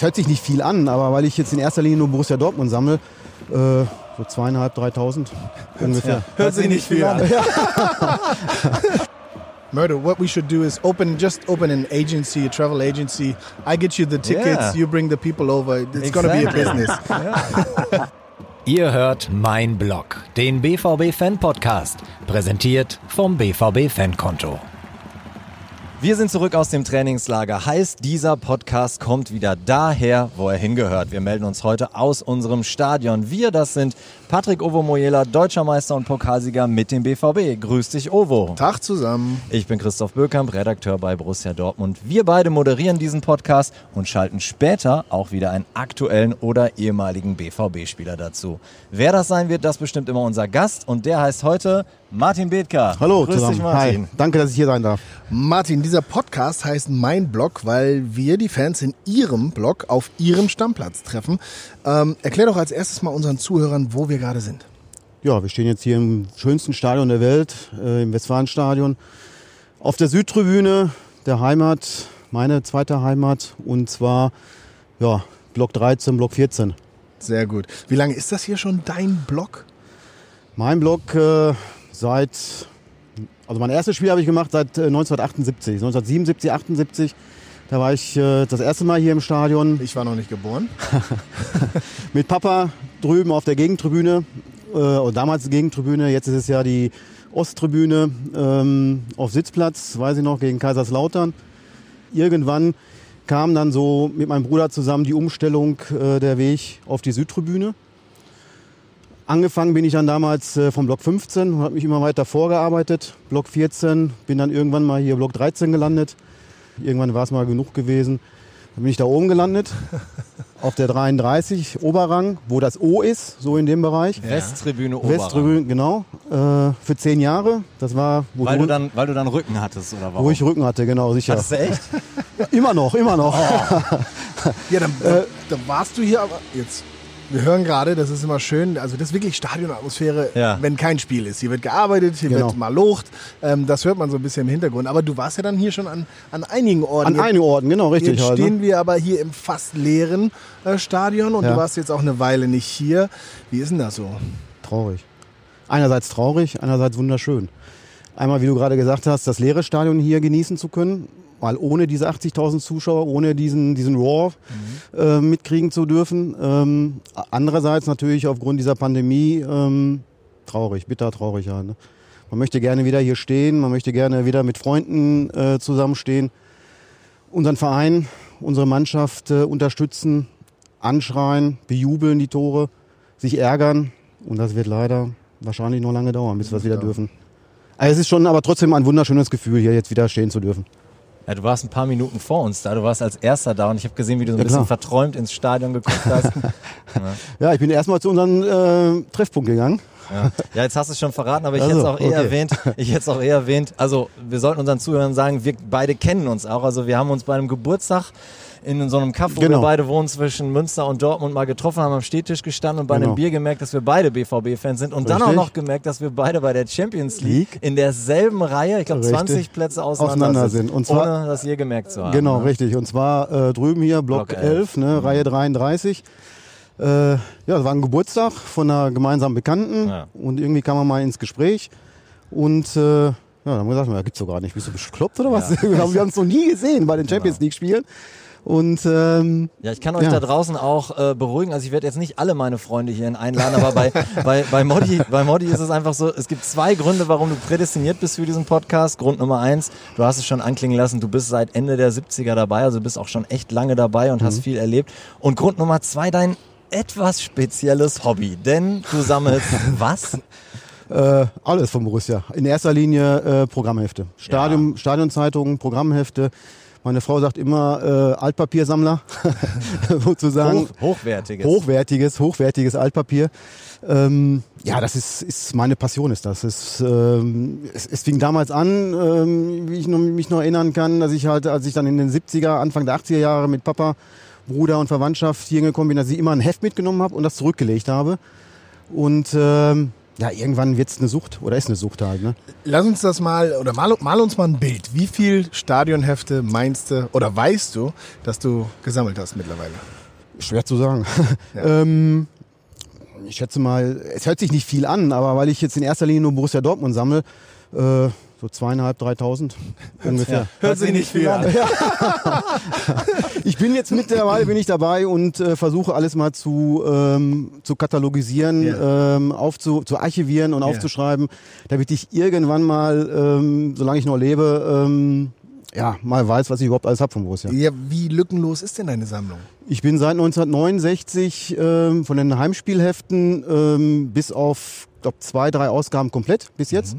es hört sich nicht viel an, aber weil ich jetzt in erster Linie nur Borussia Dortmund sammle, äh, so zweieinhalb, dreitausend ungefähr. Ja. Hört sich nicht viel an. Murder, what we should do is open, just open an agency, a travel agency. I get you the tickets, Yeah. you bring the people over. It's gonna be a Exactly. business. Ihr hört Mein Blog, den BVB Fan Podcast, präsentiert vom BVB Fankonto. Wir sind zurück aus dem Trainingslager. Heißt, dieser Podcast kommt wieder daher, wo er hingehört. Wir melden uns heute aus unserem Stadion. Wir, das sind Patrick Ovo Moyela, Deutscher Meister und Pokalsieger mit dem BVB. Grüß dich, Ovo. Tag zusammen. Ich bin Christoph Böckamp, Redakteur bei Borussia Dortmund. Wir beide moderieren diesen Podcast und schalten später auch wieder einen aktuellen oder ehemaligen BVB-Spieler dazu. Wer das sein wird, das bestimmt immer unser Gast und der heißt heute Martin Bethker. Hallo Grüß zusammen. dich, Martin. Hi. Danke, dass ich hier sein darf. Martin, dieser Podcast heißt Mein Blog, weil wir die Fans in ihrem Blog auf ihrem Stammplatz treffen. Ähm, erklär doch als erstes mal unseren Zuhörern, wo wir gerade sind. Ja, wir stehen jetzt hier im schönsten Stadion der Welt, äh, im Westfalenstadion, auf der Südtribüne der Heimat, meine zweite Heimat, und zwar ja, Block 13, Block 14. Sehr gut. Wie lange ist das hier schon dein Blog? Mein Block äh, seit, also mein erstes Spiel habe ich gemacht seit äh, 1978, 1977, 78. Da war ich äh, das erste Mal hier im Stadion Ich war noch nicht geboren. mit Papa drüben auf der Gegentribüne. Äh, und damals Gegentribüne, jetzt ist es ja die Osttribüne ähm, auf Sitzplatz, weiß ich noch, gegen Kaiserslautern. Irgendwann kam dann so mit meinem Bruder zusammen die Umstellung äh, der Weg auf die Südtribüne. Angefangen bin ich dann damals äh, vom Block 15 und habe mich immer weiter vorgearbeitet. Block 14, bin dann irgendwann mal hier Block 13 gelandet. Irgendwann war es mal genug gewesen. Dann bin ich da oben gelandet, auf der 33, Oberrang, wo das O ist, so in dem Bereich. Westtribüne Oberrang. Westtribüne, genau, äh, für zehn Jahre. Das war, wo, Weil du, dann, weil du dann Rücken hattest, oder warum? wo ich Rücken hatte, genau, sicher. Hast du echt? Immer noch, immer noch. Ja, dann, äh, da warst du hier, aber jetzt. Wir hören gerade, das ist immer schön, also das ist wirklich Stadionatmosphäre, Ja. wenn kein Spiel ist. Hier wird gearbeitet, hier Genau. wird mal locht, ähm, das hört man so ein bisschen im Hintergrund. Aber du warst ja dann hier schon an, an einigen Orten. An Jetzt- einigen Orten, genau, richtig. Jetzt ne? stehen wir aber hier im fast leeren äh, Stadion und Ja. du warst jetzt auch eine Weile nicht hier. Wie ist denn das so? Traurig. Einerseits traurig, einerseits wunderschön. Einmal, wie du gerade gesagt hast, das leere Stadion hier genießen zu können, mal ohne diese 80.000 Zuschauer, ohne diesen, diesen Roar äh, mitkriegen zu dürfen. Ähm, andererseits natürlich aufgrund dieser Pandemie ähm, traurig, bitter traurig. Halt, ne? Man möchte gerne wieder hier stehen, man möchte gerne wieder mit Freunden äh, zusammenstehen, unseren Verein, unsere Mannschaft äh, unterstützen, anschreien, bejubeln die Tore, sich ärgern. Und das wird leider wahrscheinlich noch lange dauern, bis wir es wieder dürfen. Also es ist schon aber trotzdem ein wunderschönes Gefühl, hier jetzt wieder stehen zu dürfen. Ja, du warst ein paar Minuten vor uns da. Du warst als Erster da und ich habe gesehen, wie du so ein Ja, bisschen klar. verträumt ins Stadion geguckt hast. Ja, ich bin erstmal zu unserem äh, Treffpunkt gegangen. Ja. ja, jetzt hast du es schon verraten, aber ich Also, hätte es auch eher okay. erwähnt. Ich hätte es auch eher erwähnt. Also wir sollten unseren Zuhörern sagen, wir beide kennen uns auch. Also wir haben uns bei einem Geburtstag in so einem Kaff, wo wir Genau. beide wohnen, zwischen Münster und Dortmund mal getroffen haben, am Stehtisch gestanden und bei Genau. einem Bier gemerkt, dass wir beide BVB-Fans sind und dann auch Richtig. noch gemerkt, dass wir beide bei der Champions League in derselben Reihe, ich glaube Richtig. 20 Plätze auseinander, Auseinander sind. Und zwar- ohne das je gemerkt zu haben. Genau, ne? richtig. Und zwar äh, drüben hier, Block, Block 11, 11, ne, Reihe 33. Äh, ja, das war ein Geburtstag von einer gemeinsamen Bekannten Ja. und irgendwie kam man mal ins Gespräch und äh, ja, dann haben wir gesagt, ja, gibt's doch gar nicht. Bist du bekloppt oder was? wir haben wir haben es noch nie gesehen bei den Champions League Spielen. Und ähm, Ja, ich kann euch Ja. da draußen auch äh, beruhigen. Also ich werde jetzt nicht alle meine Freunde hierhin einladen, aber bei, bei, bei, Modi, bei Modi ist es einfach so, es gibt zwei Gründe, warum du prädestiniert bist für diesen Podcast. Grund Nummer eins, du hast es schon anklingen lassen, du bist seit Ende der 70er dabei, also du bist auch schon echt lange dabei und Mhm. hast viel erlebt. Und Grund Nummer zwei, dein etwas spezielles Hobby, denn du sammelst was? Äh, alles von Borussia. In erster Linie äh, Programmhefte. Stadion, Stadionzeitungen, Programmhefte. Meine Frau sagt immer äh, Altpapiersammler, sozusagen. Hoch, hochwertiges. Hochwertiges, hochwertiges Altpapier. Ähm, ja, das ist, ist meine Passion ist das. Es, ähm, es, es fing damals an, ähm, wie ich noch, mich noch erinnern kann, dass ich halt, als ich dann in den 70er, Anfang der 80er Jahre mit Papa, Bruder und Verwandtschaft hier gekommen bin, dass ich immer ein Heft mitgenommen habe und das zurückgelegt habe. Und ähm, ja, irgendwann wird es eine Sucht oder ist eine Sucht halt. Ne? Lass uns das mal, oder mal, mal uns mal ein Bild. Wie viel Stadionhefte meinst du oder weißt du, dass du gesammelt hast mittlerweile? Schwer zu sagen. Ja. ähm, ich schätze mal, es hört sich nicht viel an, aber weil ich jetzt in erster Linie nur Borussia Dortmund sammle, äh, so zweieinhalb, dreitausend ungefähr. Hört sich nicht viel an. Ich bin jetzt mittlerweile bin ich dabei und äh, versuche alles mal zu, ähm, zu katalogisieren, Ja. ähm, aufzu, zu archivieren und Ja. aufzuschreiben, damit ich irgendwann mal, ähm, solange ich noch lebe, ähm, ja, mal weiß, was ich überhaupt alles hab von Borussia. Ja, wie lückenlos ist denn deine Sammlung? Ich bin seit 1969 ähm, von den Heimspielheften ähm, bis auf, glaub, zwei, drei Ausgaben komplett bis jetzt.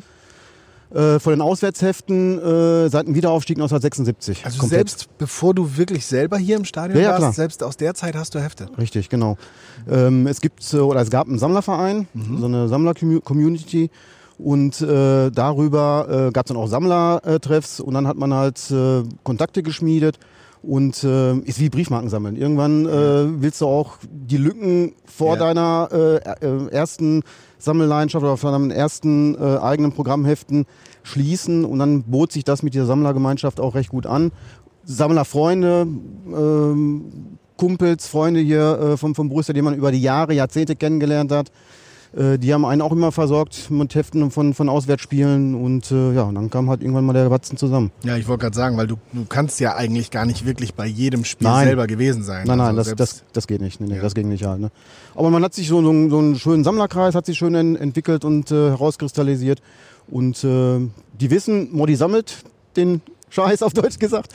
Äh, von den Auswärtsheften äh, seit dem Wiederaufstieg 1976. Also komplett. selbst bevor du wirklich selber hier im Stadion Ja, ja, warst, klar. selbst aus der Zeit hast du Hefte. Richtig, genau. Ähm, es gibt äh, oder es gab einen Sammlerverein, so eine Sammler-Community. Und äh, darüber äh, gab es dann auch Sammlertreffs und dann hat man halt äh, Kontakte geschmiedet und äh, ist wie Briefmarken sammeln. Irgendwann äh, willst du auch die Lücken vor Ja. deiner äh, äh, ersten Sammelleidenschaft oder von deinen ersten äh, eigenen Programmheften schließen und dann bot sich das mit dieser Sammlergemeinschaft auch recht gut an. Sammlerfreunde, ähm, Kumpels, Freunde hier äh, vom, vom Borussia, die man über die Jahre, Jahrzehnte kennengelernt hat. Äh, die haben einen auch immer versorgt mit Heften von, von Auswärtsspielen und äh, ja, und dann kam halt irgendwann mal der Batzen zusammen. Ja, ich wollte gerade sagen, weil du, du kannst ja eigentlich gar nicht wirklich bei jedem Spiel Nein. selber gewesen sein. Nein, nein, Also das, das, das geht nicht. Nee, nee, Ja. Das ging nicht halt. Ne? Aber man hat sich so, so, einen- so einen schönen Sammlerkreis, hat sich schön en, entwickelt und äh, herauskristallisiert. Und äh, die wissen, Modi sammelt den Scheiß auf Deutsch gesagt.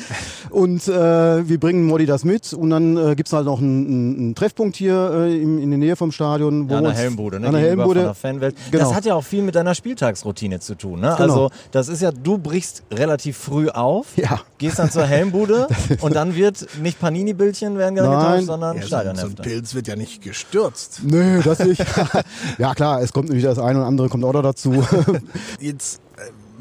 Und äh, wir bringen Modi das mit. Und dann äh, gibt's halt noch einen, einen, einen Treffpunkt hier äh, in, in der Nähe vom Stadion. Wo Ja, an der Helmbude, ne? An der Helmbude. Von der Fanwelt. Genau. Das hat ja auch viel mit deiner Spieltagsroutine zu tun. Ne? Genau. Also das ist ja, du brichst relativ früh auf, Ja. gehst dann zur Helmbude und dann wird nicht Panini-Bildchen werden getauscht, sondern ja, so, so ein Stadionhefte. Pilz wird ja nicht gestürzt. Nö, das nicht. ja klar, es kommt nämlich das eine oder andere kommt auch noch dazu. Jetzt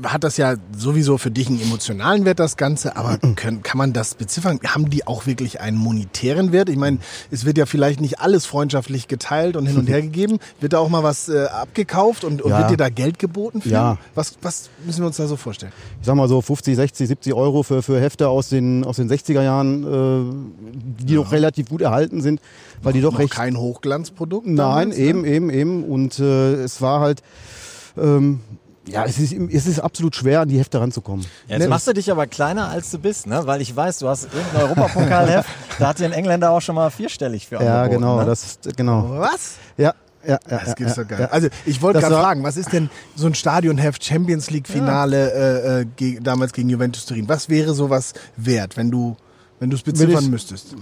hat das ja sowieso für dich einen emotionalen Wert, das Ganze, aber können, kann man das beziffern? Haben die auch wirklich einen monetären Wert? Ich meine, es wird ja vielleicht nicht alles freundschaftlich geteilt und hin und her gegeben. Wird da auch mal was äh, abgekauft und, und Ja. wird dir da Geld geboten für? Ja. Was, was müssen wir uns da so vorstellen? ich sag mal so 50, 60, 70 Euro für, für Hefte aus den, aus den 60er Jahren, äh, die noch relativ gut erhalten sind, weil die doch Noch recht. kein Hochglanzprodukt? Nein, damals, ne? eben, eben, eben. Und äh, es war halt, ähm, ja, es ist, es ist absolut schwer, an die Hefte ranzukommen. Jetzt Ne, machst du dich aber kleiner als du bist, ne? Weil ich weiß, du hast irgendein Europapokalheft, da hat dir ein Engländer auch schon mal vierstellig für ja, angeboten, genau, Ne? das ist, genau. Was? Ja, ja, ja. Das ja, gibt's ja, doch gar nicht. ja. Also ich wollte Das gerade fragen, was ist denn so ein Stadionheft Champions League Finale äh, äh, ge damals gegen Juventus Turin? Was wäre sowas wert, wenn du wenn du es beziffern ich- müsstest?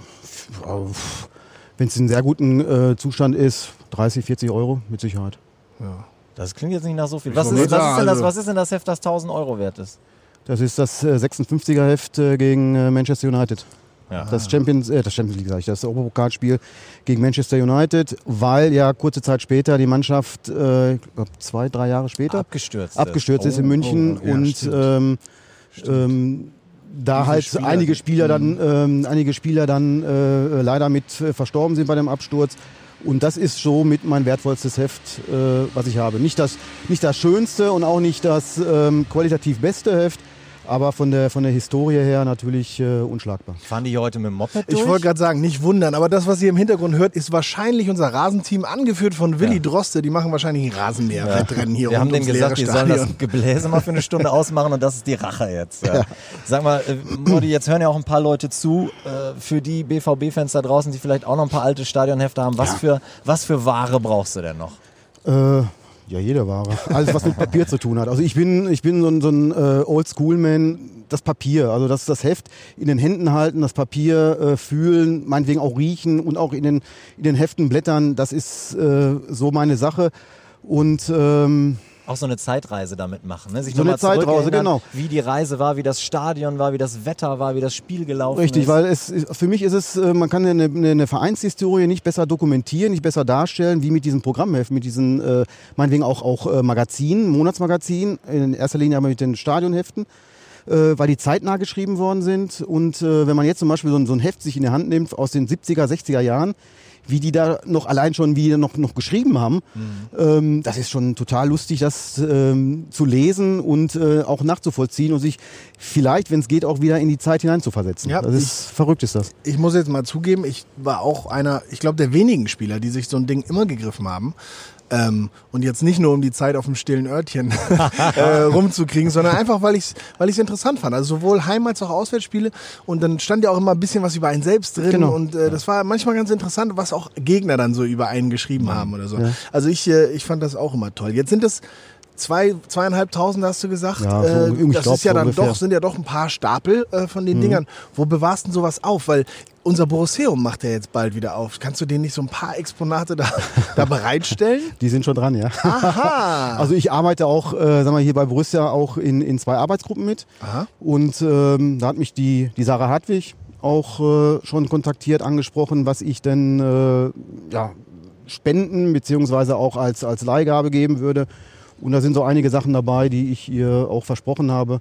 Wenn es in sehr guten äh, Zustand ist, 30, 40 Euro mit Sicherheit. Ja. Das klingt jetzt nicht nach so viel. Was ist, was, ist denn das, also- was ist denn das Heft, das 1000 Euro wert ist? Das ist das äh, 56er Heft äh, gegen äh, Manchester United. Ja. Das Champions, äh, das Champions League, sag ich, das Europapokalspiel gegen Manchester United, weil ja kurze Zeit später die Mannschaft, äh, zwei, drei Jahre später, Abgestürzt. abgestürzt ist in München oh, ja, und stimmt. ähm, ähm, da Diese halt Spieler, Mhm. einige Spieler dann, ähm, einige Spieler dann äh, leider mit verstorben sind bei dem Absturz. Und das ist so mit mein wertvollstes Heft, äh, was ich habe. Nicht das, nicht das schönste und auch nicht das ähm, qualitativ beste Heft, aber von der, von der Historie her natürlich äh, unschlagbar. Fahren die hier heute mit dem Moped durch? Ich wollte gerade sagen, nicht wundern, aber das, was ihr im Hintergrund hört, ist wahrscheinlich unser Rasenteam, angeführt von Willi Droste. Die machen wahrscheinlich ein Rasenmäher-Wettrennen hier Wir haben denen gesagt, die sollen das. Gebläse mal für eine Stunde ausmachen und das ist die Rache jetzt. Ja. Sag mal, äh, Modi, jetzt hören ja auch ein paar Leute zu, äh, für die BVB-Fans da draußen, die vielleicht auch noch ein paar alte Stadionhefte haben. Was, für, was für Ware brauchst du denn noch? Äh, ja, jede Ware. Alles, was mit Papier zu tun hat. Also ich bin, ich bin so ein, so ein äh, Oldschool-Man. Das Papier, also das, das Heft in den Händen halten, das Papier äh, fühlen, meinetwegen auch riechen und auch in den, in den Heften blättern, das ist äh, so meine Sache. Und ähm, Auch so eine Zeitreise damit machen. Ne? Sich So eine Zeitreise, genau. Wie die Reise war, wie das Stadion war, wie das Wetter war, wie das Spiel gelaufen Richtig, ist. weil es für mich ist es, äh, man kann eine, eine Vereinshistorie nicht besser dokumentieren, nicht besser darstellen, wie mit diesen Programmheften, mit diesen, äh, meinetwegen auch, auch äh, Magazinen, Monatsmagazinen, in erster Linie aber mit den Stadionheften, äh, weil die zeitnah geschrieben worden sind. Und äh, wenn man jetzt zum Beispiel so ein, so ein Heft sich in die Hand nimmt aus den 70er, 60er Jahren, wie die da noch allein schon, wie die noch, noch geschrieben haben. Mhm. Ähm, das ist schon total lustig, das ähm, zu lesen und äh, auch nachzuvollziehen und sich vielleicht, wenn es geht, auch wieder in die Zeit hineinzuversetzen. Ja, das ist verrückt, ist das. Ich muss jetzt mal zugeben, ich war auch einer, ich glaube, der wenigen Spieler, die sich so ein Ding immer gegriffen haben. Ähm, und jetzt nicht nur um die Zeit auf dem stillen Örtchen äh, rumzukriegen, sondern einfach, weil ich es weil ich's interessant fand. Also sowohl Heim- als auch Auswärtsspiele. Und dann stand ja auch immer ein bisschen was über einen selbst drin. Genau. Und äh, das war manchmal ganz interessant, was auch Gegner dann so über einen geschrieben haben oder so. Also ich, äh, ich fand das auch immer toll. Jetzt sind es zwei, zweieinhalbtausend, hast du gesagt. Ja, so äh, das ist ja dann ungefähr. doch, sind ja doch ein paar Stapel äh, von den Dingern. Wo bewahrst du denn sowas auf? Weil unser Borosseum macht ja jetzt bald wieder auf. Kannst du denen nicht so ein paar Exponate da, da bereitstellen? Die sind schon dran, ja. Aha. Also ich arbeite auch, äh, sag mal, hier bei Borussia auch in, in zwei Arbeitsgruppen mit. Aha. Und ähm, da hat mich die, die Sarah Hartwig auch äh, schon kontaktiert, angesprochen, was ich denn äh, ja, spenden beziehungsweise auch als, als Leihgabe geben würde. Und da sind so einige Sachen dabei, die ich ihr auch versprochen habe.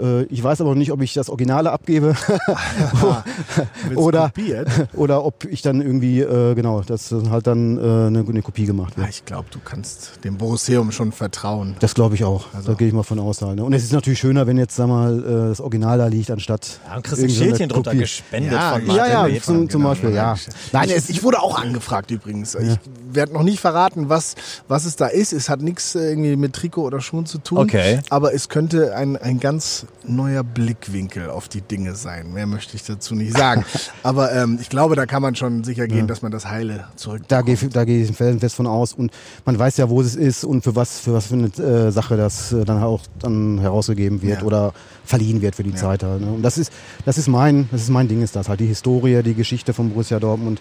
Äh, Ich weiß aber noch nicht, ob ich das Originale abgebe oder, oder ob ich dann irgendwie, äh, genau, dass halt dann äh, eine, eine Kopie gemacht Ja, wird. ich glaube, du kannst dem Borosseum schon vertrauen. Das glaube ich auch. Also- da gehe ich mal von aus. Halt, ne? Und es ist natürlich schöner, wenn jetzt sag mal das Original da liegt, anstatt Ja, und kriegst ein Schildchen drunter Kopie. gespendet Ja, von ja, Martin ja, Bethmann. zum- zum Beispiel, ja. Nein, Ich- ich wurde auch angefragt übrigens. Ich werde noch nicht verraten, was, was es da ist. Es hat nichts irgendwie mit Trikot oder Schuhen zu tun. Okay. Aber es könnte ein, ein ganz neuer Blickwinkel auf die Dinge sein. Mehr möchte ich dazu nicht sagen. Aber ähm, ich glaube, da kann man schon sicher gehen, dass man das Heile zurück. Da gehe ich- da gehe ich felsenfest von aus. Und man weiß ja, wo es ist und für was für was für eine äh, Sache das äh, dann auch dann herausgegeben wird Ja. oder verliehen wird für die Ja. Zeit. Halt, ne? Und das ist, das ist mein, das ist mein Ding, ist das halt die Historie, die Geschichte von Borussia Dortmund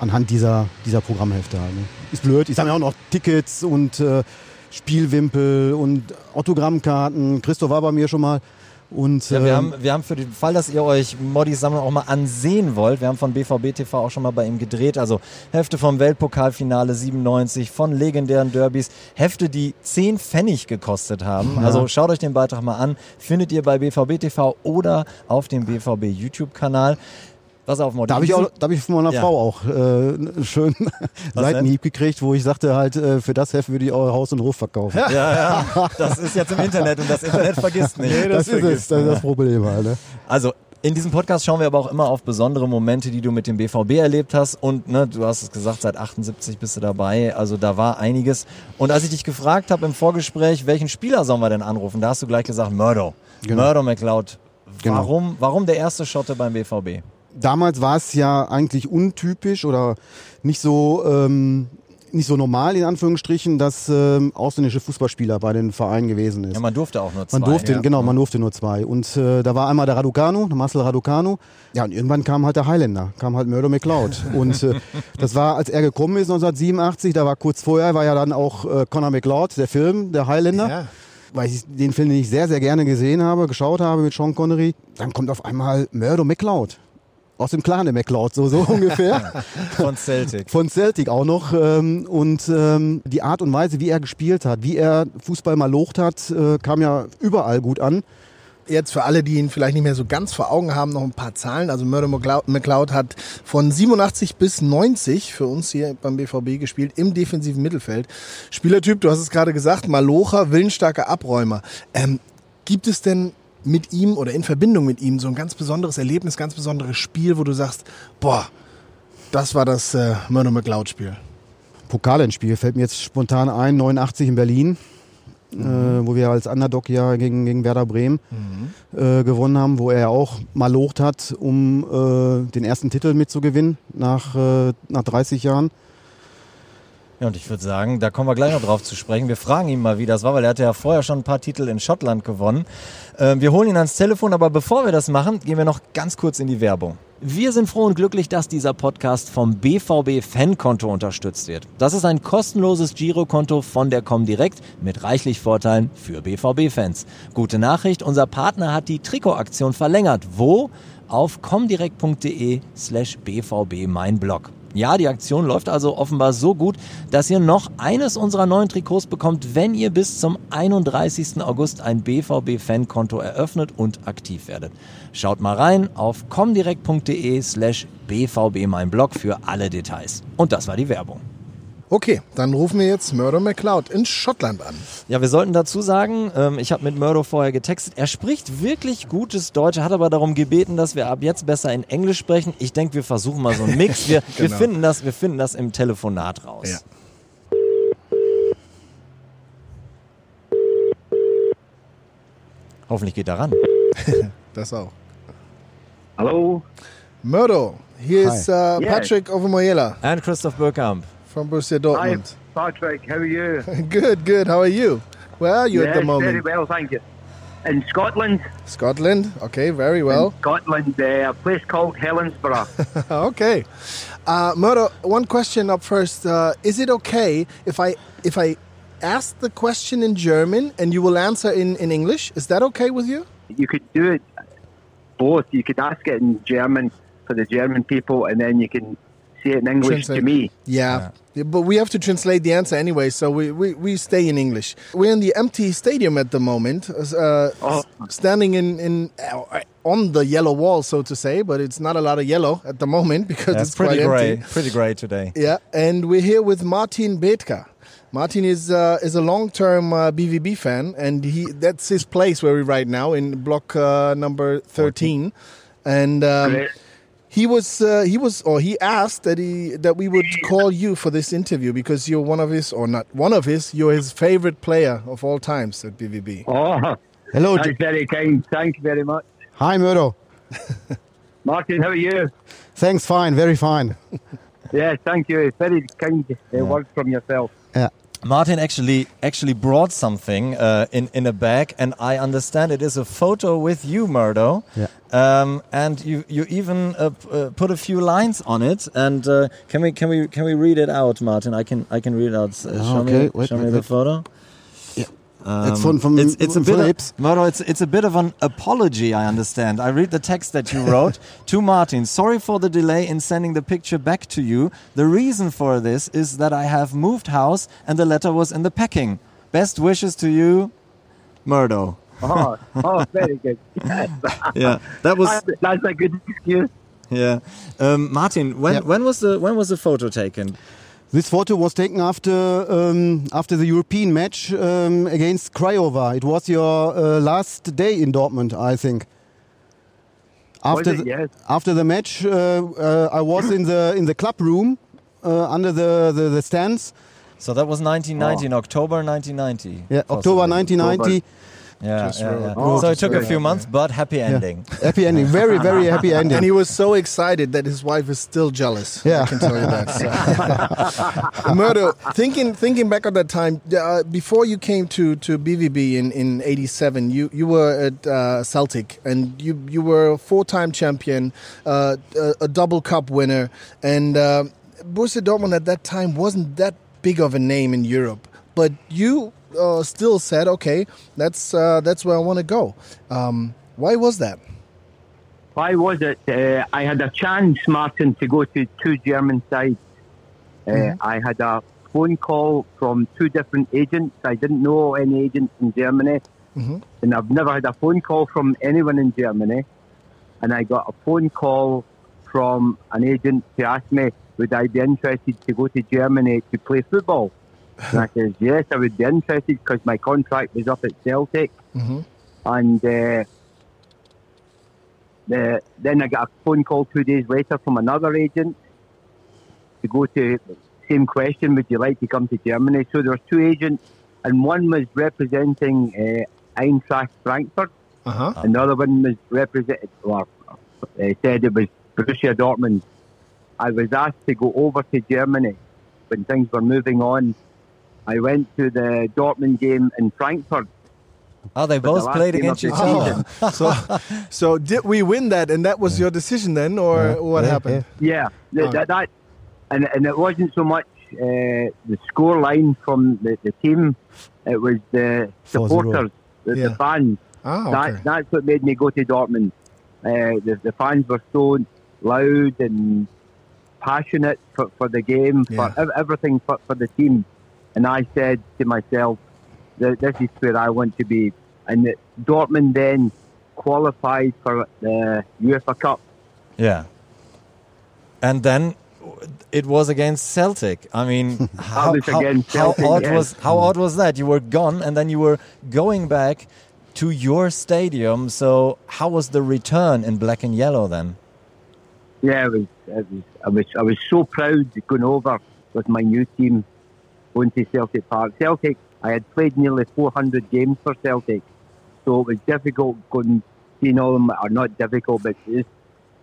anhand dieser, dieser Programmhefte halt. Ne? Ist blöd. Ich sammle ja auch noch Tickets und äh, Spielwimpel und Autogrammkarten. Christoph war bei mir schon mal. Und, Ja, wir, ähm, haben, wir haben für den Fall, dass ihr euch Moddys Sammlung auch mal ansehen wollt, wir haben von BVB TV auch schon mal bei ihm gedreht, also Hefte vom Weltpokalfinale 97, von legendären Derbys, Hefte, die 10 Pfennig gekostet haben. Also schaut euch den Beitrag mal an, findet ihr bei BVB TV oder auf dem BVB YouTube-Kanal. Pass auf, Moddy. Da habe ich, auch- da hab ich von meiner Ja. Frau auch äh, einen schönen Seitenhieb gekriegt, wo ich sagte halt, äh, für das Heft würde ich euer Haus und Hof verkaufen. Ja, ja, das ist jetzt im Internet und das Internet vergisst nicht. das, ist es, das ist das Problem halt. Ne? Also in diesem Podcast schauen wir aber auch immer auf besondere Momente, die du mit dem BVB erlebt hast. Und ne, du hast es gesagt, seit 78 bist du dabei. Also da war einiges. Und als ich dich gefragt habe im Vorgespräch, welchen Spieler sollen wir denn anrufen, da hast du gleich gesagt, Murdo. Genau. Murdo McLeod. Genau. Warum, warum der erste Schotte beim BVB? Damals war es ja eigentlich untypisch oder nicht so, ähm, nicht so normal in Anführungsstrichen, dass ähm, ausländische Fußballspieler bei den Vereinen gewesen ist. Ja, man durfte auch nur zwei. Man durfte, ja. genau, man durfte nur zwei. Und äh, da war einmal der Raducanu, der Marcel Raducanu. Ja, und irgendwann kam halt der Highlander, kam halt Murdo McLeod. und äh, das war, als er gekommen ist 1987, da war kurz vorher, war ja dann auch äh, Conor McLeod, der Film, der Highlander. Ja. Weil ich den Film, den ich sehr, sehr gerne gesehen habe, geschaut habe mit Sean Connery. Dann kommt auf einmal Murdo McLeod. Aus dem Clan der McLeod, so, so ungefähr. Von Celtic. Von Celtic auch noch. Ähm, und ähm, die Art und Weise, wie er gespielt hat, wie er Fußball mal locht hat, äh, kam ja überall gut an. Jetzt für alle, die ihn vielleicht nicht mehr so ganz vor Augen haben, noch ein paar Zahlen. Also Murdo McLeod- McLeod hat von 87 bis 90 für uns hier beim BVB gespielt, im defensiven Mittelfeld. Spielertyp, du hast es gerade gesagt, Malocher, willensstarker Abräumer. Ähm, gibt es denn mit ihm oder in Verbindung mit ihm so ein ganz besonderes Erlebnis, ganz besonderes Spiel, wo du sagst, boah, das war das äh, Murdo McLeod-Spiel? Pokalendspiel fällt mir jetzt spontan ein, 89 in Berlin, äh, wo wir als Underdog ja gegen, gegen Werder Bremen äh, gewonnen haben, wo er auch mal locht hat, um äh, den ersten Titel mitzugewinnen nach, äh, nach 30 Jahren. Ja, und ich würde sagen, da kommen wir gleich noch drauf zu sprechen. Wir fragen ihn mal, wie das war, weil er hatte ja vorher schon ein paar Titel in Schottland gewonnen. Ähm, wir holen ihn ans Telefon, aber bevor wir das machen, gehen wir noch ganz kurz in die Werbung. Wir sind froh und glücklich, dass dieser Podcast vom BVB Fankonto unterstützt wird. Das ist ein kostenloses Girokonto von der Comdirect mit reichlich Vorteilen für BVB-Fans. Gute Nachricht, unser Partner hat die Trikotaktion verlängert. Wo? Auf comdirect.de slash bvb mein Blog. Ja, die Aktion läuft also offenbar so gut, dass ihr noch eines unserer neuen Trikots bekommt, wenn ihr bis zum 31. August ein BVB-Fankonto eröffnet und aktiv werdet. Schaut mal rein auf comdirect.de slash bvb mein Blog für alle Details. Und das war die Werbung. Okay, dann rufen wir jetzt Murdo McLeod in Schottland an. Ja, wir sollten dazu sagen, ähm, ich habe mit Murdo vorher getextet. Er spricht wirklich gutes Deutsch, hat aber darum gebeten, dass wir ab jetzt besser in Englisch sprechen. Ich denke, wir versuchen mal so einen Mix. Wir, wir, Genau. finden, das, wir finden das im Telefonat raus. Ja. Hoffentlich geht er ran. Das auch. Hello. Murdo, here is uh, Yes. Patrick Overmoyela And Christoph Burkamp. From Borussia Hi, Dortmund. Patrick. How are you? Good, good. How are you? Where are you at the yes, very moment? well, thank you. In Scotland. Scotland. Okay, very well. In Scotland, uh, a place called Helensburgh. okay. Uh, Murdo, one question up first. Uh, is it okay if I if I ask the question in German and you will answer in, in English? Is that okay with you? you could do it both. You could ask it in German for the German people, and then you can say it in English Translate. to me. Yeah. Yeah, But we have to translate the answer anyway, so we, we, we stay in English. We're in the empty stadium at the moment, uh, Oh. standing in, in uh, on the yellow wall, so to say, but it's not a lot of yellow at the moment because That's it's quite pretty empty. great. Pretty great today. Yeah, and we're here with Martin Bethka. Martin is uh, is a long term uh, BVB fan, and he that's his place where we're right now in block uh, number thirteen, and um, Great. He was uh, he was or he asked that he that we would call you for this interview because you're one of his or not one of his you're his favorite player of all times at BVB. Oh, Hello. that's very kind. Thank you very much. Hi, Murdo. Martin, how are you? Thanks, fine, very fine. Yes, thank you. Very kind uh, words from yourself. Yeah. Martin actually actually brought something uh, in in a bag, and I understand it is a photo with you, Murdo. Yeah. Um, and you you even uh, uh, put a few lines on it. And uh, can we can we can we read it out, Martin? I can I can read it out. Uh, show okay, me wait, show wait, me the photo. Yeah. Um, It's from- from- it's, it's a bit of, Murdo, it's it's a bit of an apology. I understand. I read the text that you wrote to Martin. Sorry for the delay in sending the picture back to you. The reason for this is that I have moved house and the letter was in the packing. Best wishes to you, Murdo. Oh, oh, very good. Yes. Yeah, that was that's, that's a good excuse. yeah. Um, Martin, when Yeah. when was the when was the photo taken? This photo was taken after um, after the European match um, against Craiova. It was your uh, last day in Dortmund, I think. After the, Yes. after the match, uh, uh, I was in the in the club room uh, under the, the, the stands. So that was 1990, in October 1990. Yeah, October possibly. 1990. Yeah, Just yeah, yeah. Oh, so it took a few months, but happy ending. Happy ending. Very very happy ending. And he was so excited that his wife is still jealous. Yeah. I can tell you that. So. Murdo, thinking thinking back at that time, uh, before you came to, to BVB in, in '87, you, you were at uh, Celtic and you you were a four time champion, uh, a, a double cup winner, and uh, Borussia Dortmund at that time wasn't that big of a name in Europe, but you uh, still said, okay, that's uh, that's where I want to go. Um, why was that? Why was it? Uh, I had a chance, Martin, to go to two German sides. Uh, I had a phone call from two different agents. I didn't know any agents in Germany, and I've never had a phone call from anyone in Germany. And I got a phone call from an agent to ask me, would I be interested to go to Germany to play football? And I says, yes, I would be interested because my contract was up at Celtic. And uh, the, then I got a phone call two days later from another agent to go to same question, would you like to come to Germany? So there were two agents, and one was representing uh, Eintracht Frankfurt, Uh-huh. and the other one was represented, or uh, said it was Borussia Dortmund. I was asked to go over to Germany when things were moving on. I went to the Dortmund game in Frankfurt. Oh, they both last played against of each other. Oh, so, so did we win that, and that was your decision then, or what Yeah, happened? Yeah, th- Oh. that, that and and it wasn't so much uh, the score line from the, the team; it was the supporters, the, Yeah. the fans. Ah, That that's what made me go to Dortmund. Uh, the, the fans were so loud and passionate for, for the game, Yeah. for ev- everything for, for the team. And I said to myself, "Th- this is where I want to be. And that Dortmund then qualified for the UEFA Cup. Yeah. And then it was against Celtic. I mean, how, how, how odd yes. was how odd was that? You were gone and then you were going back to your stadium. So how was the return in black and yellow then? Yeah, it was, it was, I was, I was so proud going over with my new team, going to Celtic Park. Celtic, I had played nearly 400 games for Celtic, so it was difficult going, seeing all them, or not difficult, but just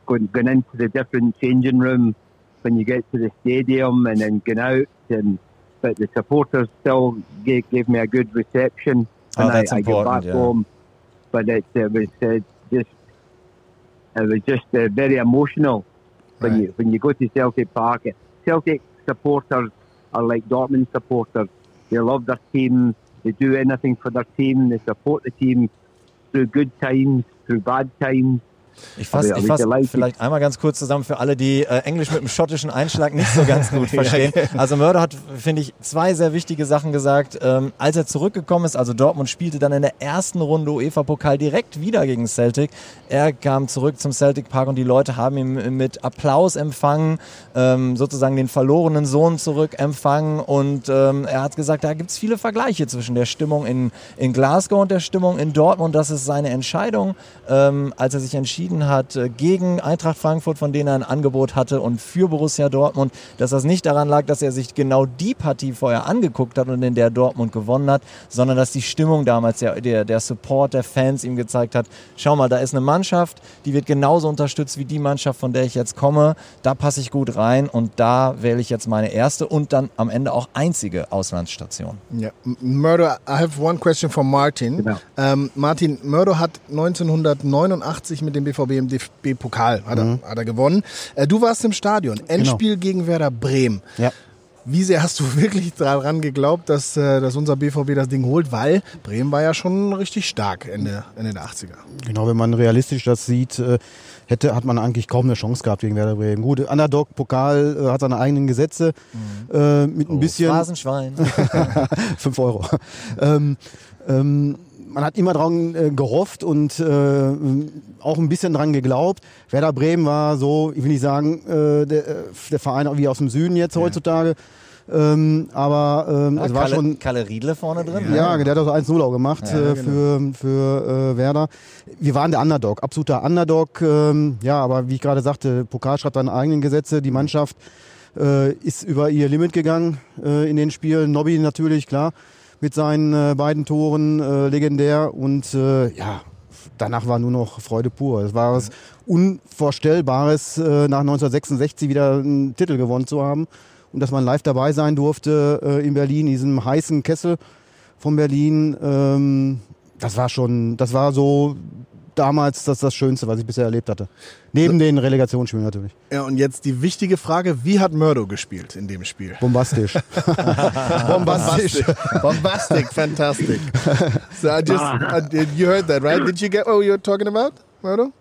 going, going into the different changing room when you get to the stadium and then going out. And but the supporters still gave, gave me a good reception Oh, that's I, I got back yeah. home. But it, it was uh, just it was just uh, very emotional when Right. you when you go to Celtic Park. Celtic supporters are like Dortmund supporters. They love their team. They do anything for their team. They support the team through good times, through bad times. Ich fasse ich fass vielleicht einmal ganz kurz zusammen für alle, die äh, Englisch mit einem schottischen Einschlag nicht so ganz gut verstehen. Also Mörder hat, finde ich, zwei sehr wichtige Sachen gesagt. Ähm, als er zurückgekommen ist, also Dortmund spielte dann in der ersten Runde UEFA-Pokal direkt wieder gegen Celtic. Er kam zurück zum Celtic Park und die Leute haben ihn mit Applaus empfangen, ähm, sozusagen den verlorenen Sohn zurück empfangen und ähm, er hat gesagt, da gibt es viele Vergleiche zwischen der Stimmung in, in Glasgow und der Stimmung in Dortmund. Das ist seine Entscheidung, ähm, als er sich entschieden hat äh, gegen Eintracht Frankfurt, von denen er ein Angebot hatte und für Borussia Dortmund, dass das nicht daran lag, dass er sich genau die Partie vorher angeguckt hat und in der Dortmund gewonnen hat, sondern dass die Stimmung damals, der, der, der Support der Fans ihm gezeigt hat, schau mal, da ist eine Mannschaft, die wird genauso unterstützt wie die Mannschaft, von der ich jetzt komme, da passe ich gut rein und da wähle ich jetzt meine erste und dann am Ende auch einzige Auslandsstation. Yeah. M- Murdo, I have one question for Martin. Genau. Ähm, Martin, Murdo hat 1989 mit dem BVB im DFB-Pokal hat, er, hat er gewonnen. Äh, du warst im Stadion. Endspiel gegen Werder Bremen. Ja. Wie sehr hast du wirklich daran geglaubt, dass, äh, dass unser BVB das Ding holt? Weil Bremen war ja schon richtig stark Ende, Ende der 80er. Genau, wenn man realistisch das sieht, äh, hätte, hat man eigentlich kaum eine Chance gehabt gegen Werder Bremen. Gut, Underdog Pokal hat seine eigenen Gesetze äh, mit ein bisschen Phrasenschwein. 5 Euro. ähm, ähm, man hat immer dran äh, gehofft und äh, auch ein bisschen dran geglaubt. Werder Bremen war so, ich will nicht sagen, äh, der, äh, der Verein auch wie aus dem Süden jetzt heutzutage. Ähm, aber ähm, es war Kalle, schon Kalle Riedle vorne drin. ja, der hat auch so 1-0 auch gemacht Ja, äh, für, für äh, Werder. Wir waren der Underdog, absoluter Underdog. Ähm, ja, aber wie ich gerade sagte, Pokal schreibt seine eigenen Gesetze. Die Mannschaft äh, ist über ihr Limit gegangen äh, in den Spielen. Nobby natürlich, klar, mit seinen äh, beiden Toren äh, legendär. Und äh, ja, danach war nur noch Freude pur. Es war was Unvorstellbares, nach 1966 wieder einen Titel gewonnen zu haben. Und dass man live dabei sein durfte in Berlin, in diesem heißen Kessel von Berlin. Ähm, das war schon, das war so damals das, das Schönste, was ich bisher erlebt hatte. Neben den Relegationsspielen natürlich. Ja, und jetzt die wichtige Frage, wie hat Murdo gespielt in dem Spiel? Bombastisch. Bombastisch. Bombastic, fantastic. So I just, I, you heard that, right? Did you get what we were talking about, Murdo?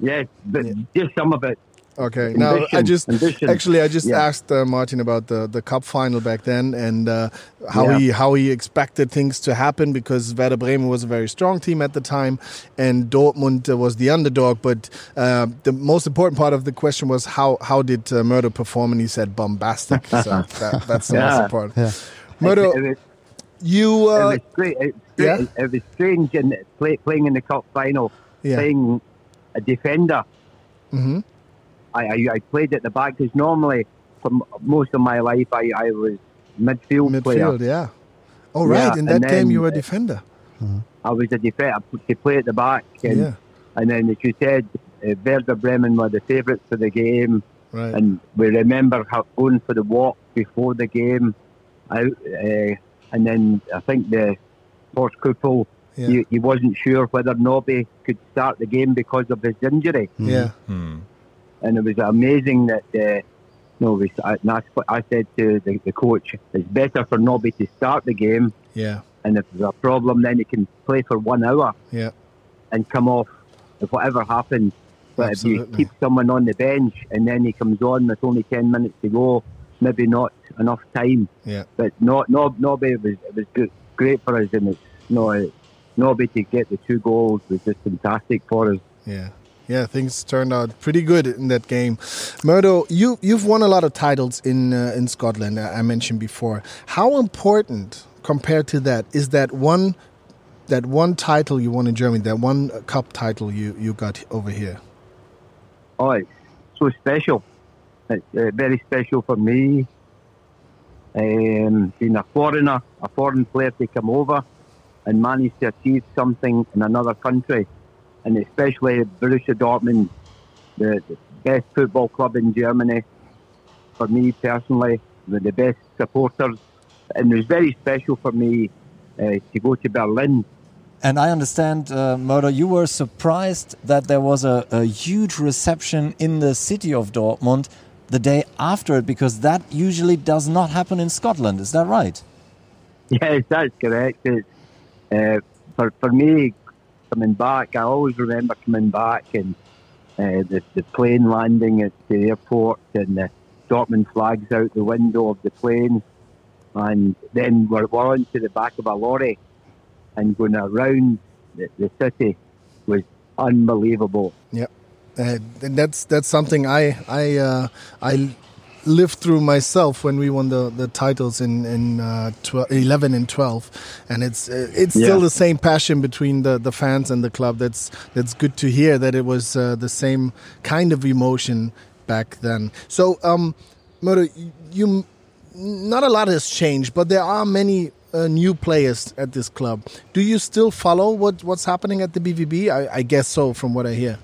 Yes, but just some of it. Okay. Now I just ambition. actually I just Yeah. asked uh, Martin about the, the cup final back then and uh, how Yeah. he how he expected things to happen because Werder Bremen was a very strong team at the time and Dortmund uh, was the underdog. But uh, the most important part of the question was how how did uh, Murdo perform? And he said bombastic. so that, that's the most important. Yeah. Murdo, it, it was, you it uh, was great. It, yeah? great. it was strange in play, playing in the cup final, Yeah. playing a defender. Mhm. I, I, I played at the back because normally, for m- most of my life, I, I was midfield, player. midfield, yeah. Oh right, Yeah, in that and game you were a defender. I was a defender to play at the back. And, Yeah. and then, as you said, uh, Werder Bremen were the favourites for the game. Right. and we remember how going for the walk before the game out, uh, and then I think the Horst Kuppel, Yeah. he, he wasn't sure whether Nobby could start the game because of his injury, yeah. And it was amazing that. Uh, no, we, I, and that's what I said to the, the coach. It's better for Nobby to start the game, Yeah. and if there's a problem, then he can play for one hour Yeah. and come off. If whatever happens, But if you keep someone on the bench and then he comes on with only 10 minutes to go, maybe not enough time. Yeah. But no, no, nobody was, it was good, great for us and it's no, nobody to get the two goals was just fantastic for us. Yeah. Yeah, things turned out pretty good in that game. Murdo, you you've won a lot of titles in uh, in Scotland. uh, I mentioned before. How important compared to that is that one that one title you won in Germany, that one cup title you you got over here? Oh, it's so special. It's uh, very special for me. Um, being a foreigner, a foreign player to come over and manage to achieve something in another country, and especially Borussia Dortmund, the, the best football club in Germany. For me personally, with the best supporters, and it was very special for me uh, to go to Berlin And I understand, uh, Murdo, you were surprised that there was a, a huge reception in the city of Dortmund the day after it, because that usually does not happen in Scotland. Is that right? Yes, that's correct. It's, uh, for for me, coming back, I always remember coming back and uh, the the plane landing at the airport and the Dortmund flags out the window of the plane, and then we're, we're on to the back of a lorry and going around the, the city was unbelievable. Yeah, uh, and that's that's something I I uh, I lived through myself when we won the, the titles in in uh, tw- eleven and twelve, and it's uh, it's still Yeah. the same passion between the, the fans and the club. That's that's good to hear that it was uh, the same kind of emotion back then. So, um, Murdo, you not a lot has changed, but there are many. Uh, new players at this club. Do you still follow what, what's happening at the BVB? I, I guess so, from what I hear.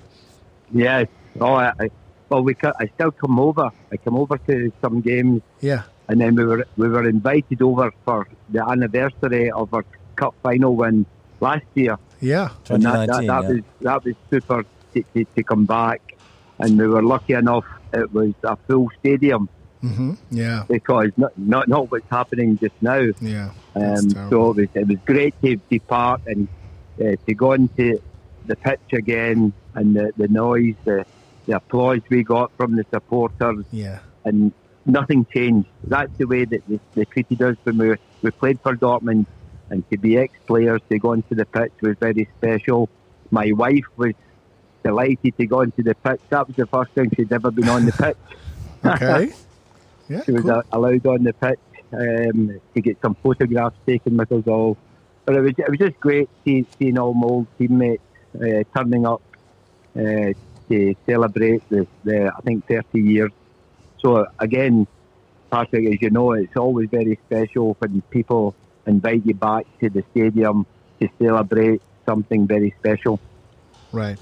yeah Oh, I, I, well, we I still come over. I come over to some games Yeah. and then we were we were invited over for the anniversary of our cup final win last year. Yeah. And that, that, that yeah. was that was super to, to, to come back, and we were lucky enough. It was a full stadium hmm Yeah. because not not, not what's happening just now. Yeah. Um, so it was, it was great to depart and uh, to go into the pitch again and the, the noise, the, the applause we got from the supporters yeah. and nothing changed. That's the way that they, they treated us when we, we played for Dortmund. And to be ex-players, to go into the pitch was very special. My wife was delighted to go into the pitch. That was the first time she'd ever been on the pitch. Okay. Yeah. She was cool. allowed on the pitch um, to get some photographs taken with us all. But it was it was just great see, seeing all my old teammates uh, turning up uh, to celebrate the, the I think 30 years. So again, Patrick, as you know, it's always very special when people invite you back to the stadium to celebrate something very special. Right.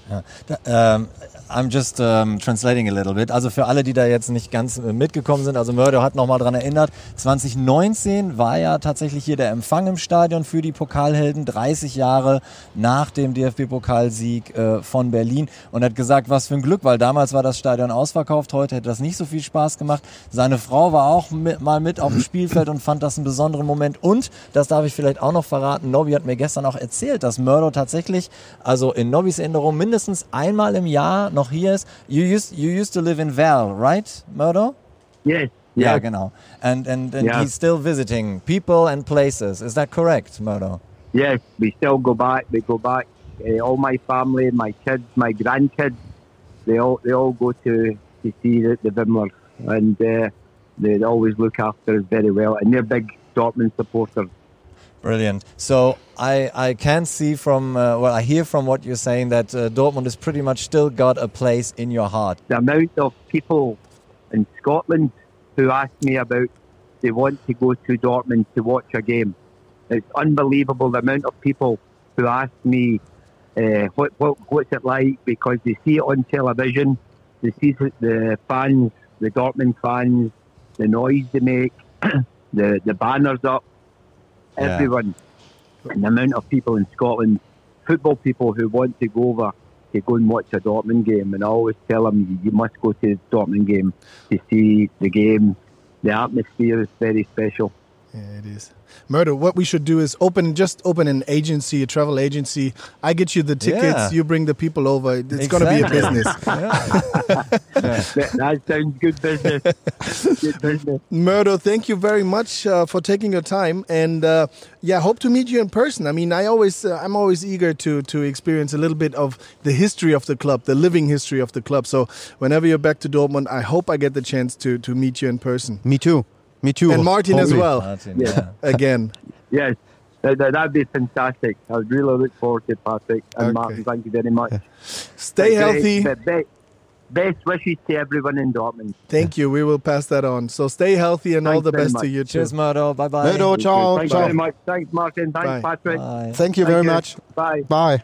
Da, ähm, I'm just ähm, translating a little bit. Also für alle, die da jetzt nicht ganz äh, mitgekommen sind, also Murdo hat nochmal dran erinnert, 2019 war ja tatsächlich hier der Empfang im Stadion für die Pokalhelden, 30 Jahre nach dem DFB-Pokalsieg äh, von Berlin und hat gesagt, was für ein Glück, weil damals war das Stadion ausverkauft, heute hätte das nicht so viel Spaß gemacht. Seine Frau war auch mit, mal mit auf dem Spielfeld und fand das einen besonderen Moment und, das darf ich vielleicht auch noch verraten, Nobby hat mir gestern auch erzählt, dass Murdo tatsächlich, also in Nobbys Erinnerung, mindestens einmal im Jahr noch hier ist. You used, you used to live in Val, right, Murdo? Yes. Yeah, yes. genau. And, and, and Yeah. he's still visiting people and places. Is that correct, Murdo? Yes, we still go back. We go back. Uh, all my family, my kids, my grandkids, they all they all go to to see the, the and uh, they always look after us very well. And they're big Dortmund supporters. Brilliant. So I, I can see from, uh, well, I hear from what you're saying that uh, Dortmund has pretty much still got a place in your heart. The amount of people in Scotland who ask me about they want to go to Dortmund to watch a game. It's unbelievable the amount of people who ask me uh, what, what what's it like because they see it on television, they see the- fans, the Dortmund fans, the noise they make, the the banners up. Everyone, and the amount of people in Scotland, football people who want to go over to go and watch a Dortmund game, and I always tell them you must go to the Dortmund game to see the game. The atmosphere is very special. Yeah, it is. Murder, what we should do is open just open an agency, a travel agency. I get you the tickets, Yeah. you bring the people over. It's going to be a Exactly. business. That, that sounds good business. good business. Murdo, thank you very much uh, for taking your time, and uh, yeah, hope to meet you in person. I mean, I always, uh, I'm always eager to to experience a little bit of the history of the club, the living history of the club. So whenever you're back to Dortmund, I hope I get the chance to to meet you in person. Me too. Me too. And Martin as well, Martin, Yeah. ja. again. Yes, that, that, that'd be fantastic. I would really look forward to it, Patrick and Okay. Martin. Thank you very much. Stay Great. healthy. Be- be- Best wishes to everyone in Dortmund. Thank you. We will pass that on. So stay healthy and all the best much. to you too. Cheers, Murdo. Bye bye. Murdo, ciao, Thanks ciao. very much. Thanks, Martin. Thanks, Bye. Patrick. Bye. Thank you very Thank much. Bye. Bye.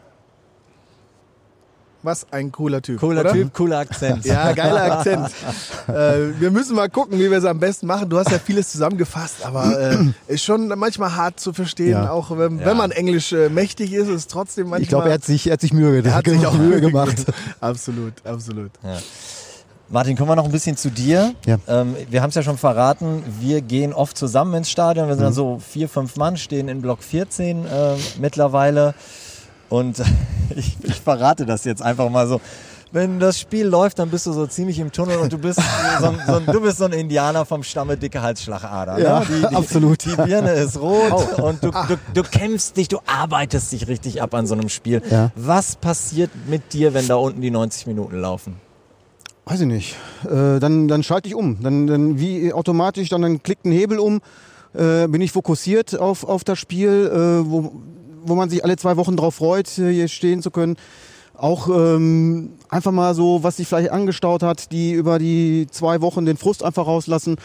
Was ein cooler Typ. Cooler oder? Typ, cooler Akzent. Ja, geiler Akzent. äh, wir müssen mal gucken, wie wir es am besten machen. Du hast ja vieles zusammengefasst, aber äh, ist schon manchmal hart zu verstehen, Ja. auch wenn, Ja. wenn man Englisch äh, mächtig ist, ist es trotzdem manchmal. Ich glaube, er hat sich, er hat sich Mühe, er hat sich auch Mühe gemacht. absolut, absolut. Martin, kommen wir noch ein bisschen zu dir. Ja. Ähm, wir haben es ja schon verraten, wir gehen oft zusammen ins Stadion. Wir sind Mhm. dann so vier, fünf Mann, stehen in Block 14 äh, mittlerweile. Und ich, ich verrate das jetzt einfach mal so. Wenn das Spiel läuft, dann bist du so ziemlich im Tunnel und du bist so ein, so ein, du bist so ein Indianer vom Stamme dicke Halsschlagader. Ja, ne? die, die, absolut. Die Birne ist rot und du, du, du kämpfst dich, du arbeitest dich richtig ab an so einem Spiel. Ja. Was passiert mit dir, wenn da unten die 90 Minuten laufen? Weiß ich nicht. Äh, dann, dann schalte ich um. Dann, dann wie automatisch, dann, dann klickt ein Hebel um. Äh, bin ich fokussiert auf, auf das Spiel, äh, wo, wo man sich alle zwei Wochen drauf freut, äh, hier stehen zu können. Auch ähm, einfach mal so, was sich vielleicht angestaut hat, die über die zwei Wochen den Frust einfach rauslassen,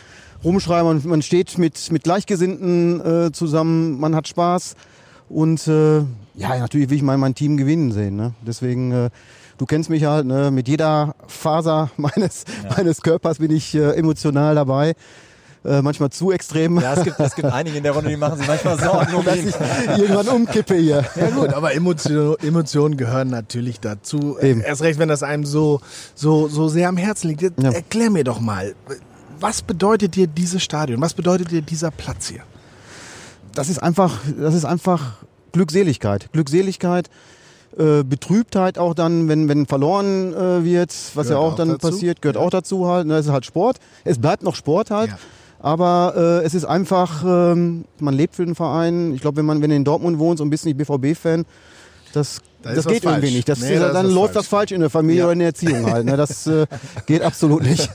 rumschreiben. Man, man steht mit, mit Gleichgesinnten äh, zusammen, man hat Spaß. Und äh, ja, natürlich will ich mal mein Team gewinnen sehen. Ne? Deswegen, äh, du kennst mich halt, ne? mit jeder Faser meines, meines Körpers bin ich äh, emotional dabei. Äh, manchmal zu extrem, Ja, es gibt, es gibt einige in der Runde, die machen sich manchmal Sorgen um dass ihn. ich irgendwann umkippe hier. Ja gut, aber Emotion, Emotionen gehören natürlich dazu. Eben. Erst recht, wenn das einem so, so, so sehr am Herzen liegt. Ja. Erklär mir doch mal, was bedeutet dir dieses Stadion? Was bedeutet dir dieser Platz hier? das ist einfach, das ist einfach Glückseligkeit. Glückseligkeit, äh, Betrübtheit auch dann, wenn, wenn verloren äh, wird, was Gehört ja auch, auch dann dazu. passiert, gehört Ja. auch dazu halt. Es ist halt Sport. Es bleibt noch Sport halt. Ja. Aber äh, es ist einfach, ähm, man lebt für den Verein. Ich glaube, wenn man, wenn du in Dortmund wohnst und bist nicht BVB-Fan, das, Da das geht irgendwie falsch. nicht. Das, Nee, da dann läuft falsch. das falsch in der Familie Ja. oder in der Erziehung halt. Ne? Das äh, geht absolut nicht.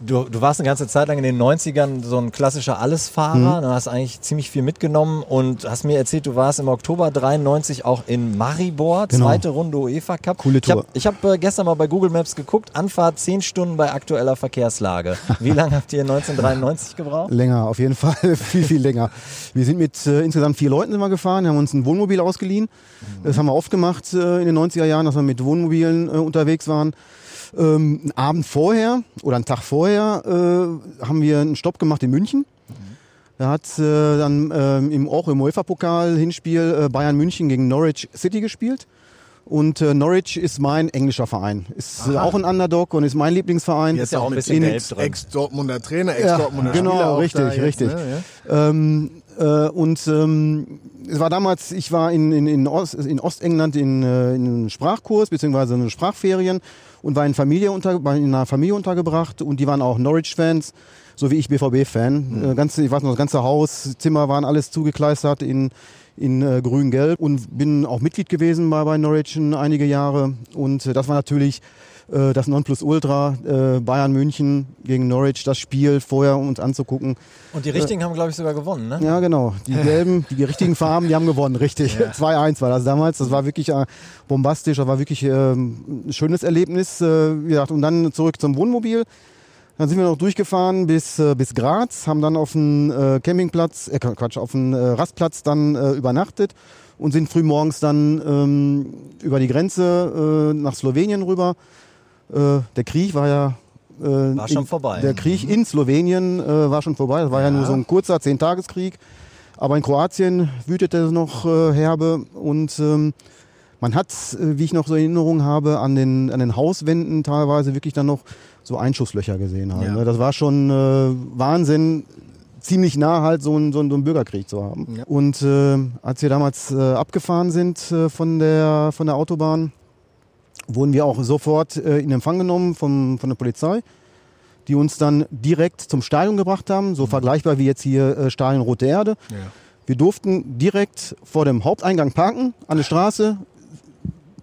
Du, du warst eine ganze Zeit lang in den 90ern so ein klassischer Allesfahrer, du hast eigentlich ziemlich viel mitgenommen und hast mir erzählt, du warst im Oktober 93 auch in Maribor, Genau. zweite Runde UEFA Cup. Coole Tour. Ich habe hab, äh, gestern mal bei Google Maps geguckt, Anfahrt 10 Stunden bei aktueller Verkehrslage. Wie lange habt ihr 1993 gebraucht? Länger, auf jeden Fall. viel, viel länger. Wir sind mit äh, insgesamt vier Leuten wir gefahren, haben uns ein Wohnmobil ausgeliehen. Das haben wir oft gemacht äh, in den 90er Jahren, dass wir mit Wohnmobilen äh, unterwegs waren. Ähm, einen Abend vorher oder einen Tag vorher äh, haben wir einen Stopp gemacht in München. Da hat äh, dann ähm, im, auch im UEFA-Pokal-Hinspiel äh, Bayern München gegen Norwich City gespielt. Und äh, Norwich ist mein englischer Verein. Ist äh, auch ein Underdog und ist mein Lieblingsverein. Ist ja auch ein mit bisschen den gelb drin. Ex-Dortmunder Trainer, Ja, Ex-Dortmunder genau, Spieler auch richtig, jetzt, richtig. Ne? Ja. Ähm, äh, und ähm, es war damals, ich war in, in, in, Ost, in Ostengland in, äh, in einem Sprachkurs beziehungsweise in Sprachferien und war in, Familie unter, war in einer Familie untergebracht und die waren auch Norwich-Fans, so wie ich BVB-Fan. Äh, ganze, ich weiß noch, das ganze Haus, Zimmer waren alles zugekleistert in, in äh, grün-gelb und bin auch Mitglied gewesen bei, bei Norwich in einige Jahre und äh, das war natürlich äh, das Nonplusultra, äh, Bayern München gegen Norwich, das Spiel vorher um uns anzugucken. Und die Richtigen haben, glaube ich, sogar gewonnen, ne? Ja, genau. Die gelben, die richtigen Farben, die haben gewonnen, richtig. 2-1 war das damals. Das war wirklich äh, bombastisch, das war wirklich ähm, ein schönes Erlebnis. Äh, wie gesagt, und dann zurück zum Wohnmobil. Dann sind wir noch durchgefahren bis, äh, bis Graz, haben dann auf dem äh, Campingplatz, äh, Quatsch, auf dem äh, Rastplatz dann äh, übernachtet und sind früh morgens dann ähm, über die Grenze äh, nach Slowenien rüber. Äh, der Krieg war ja äh, War schon in, vorbei. Der Krieg in Slowenien äh, war schon vorbei. Das war ja, nur so ein kurzer Zehntageskrieg. Aber in Kroatien wütete es noch äh, herbe und ähm, man hat, äh, wie ich noch so Erinnerungen habe, an den, an den Hauswänden teilweise wirklich dann noch so Einschusslöcher gesehen. Halt, Ja. ne? Das war schon äh, Wahnsinn. ziemlich nah halt so einen, so einen, so einen Bürgerkrieg zu haben. Ja. Und äh, als wir damals äh, abgefahren sind äh, von, der, von der Autobahn, wurden wir auch sofort äh, in Empfang genommen vom, von der Polizei, die uns dann direkt zum Stadion gebracht haben, so vergleichbar wie jetzt hier äh, Stadion Rote Erde. Ja. Wir durften direkt vor dem Haupteingang parken, an der Straße.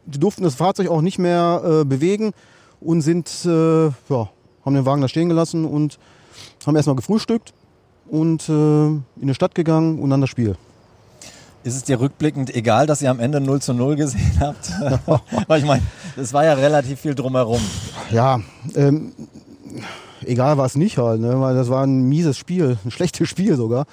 Wir durften das Fahrzeug auch nicht mehr äh, bewegen und sind, äh, ja, haben den Wagen da stehen gelassen und haben erstmal gefrühstückt und äh, in die Stadt gegangen und dann das Spiel. Ist es dir rückblickend egal, dass ihr am Ende 0 zu 0 gesehen habt? Weil ich meine, es war ja relativ viel drumherum. Ja, ähm, egal war es nicht halt, ne? weil das war ein mieses Spiel, ein schlechtes Spiel sogar.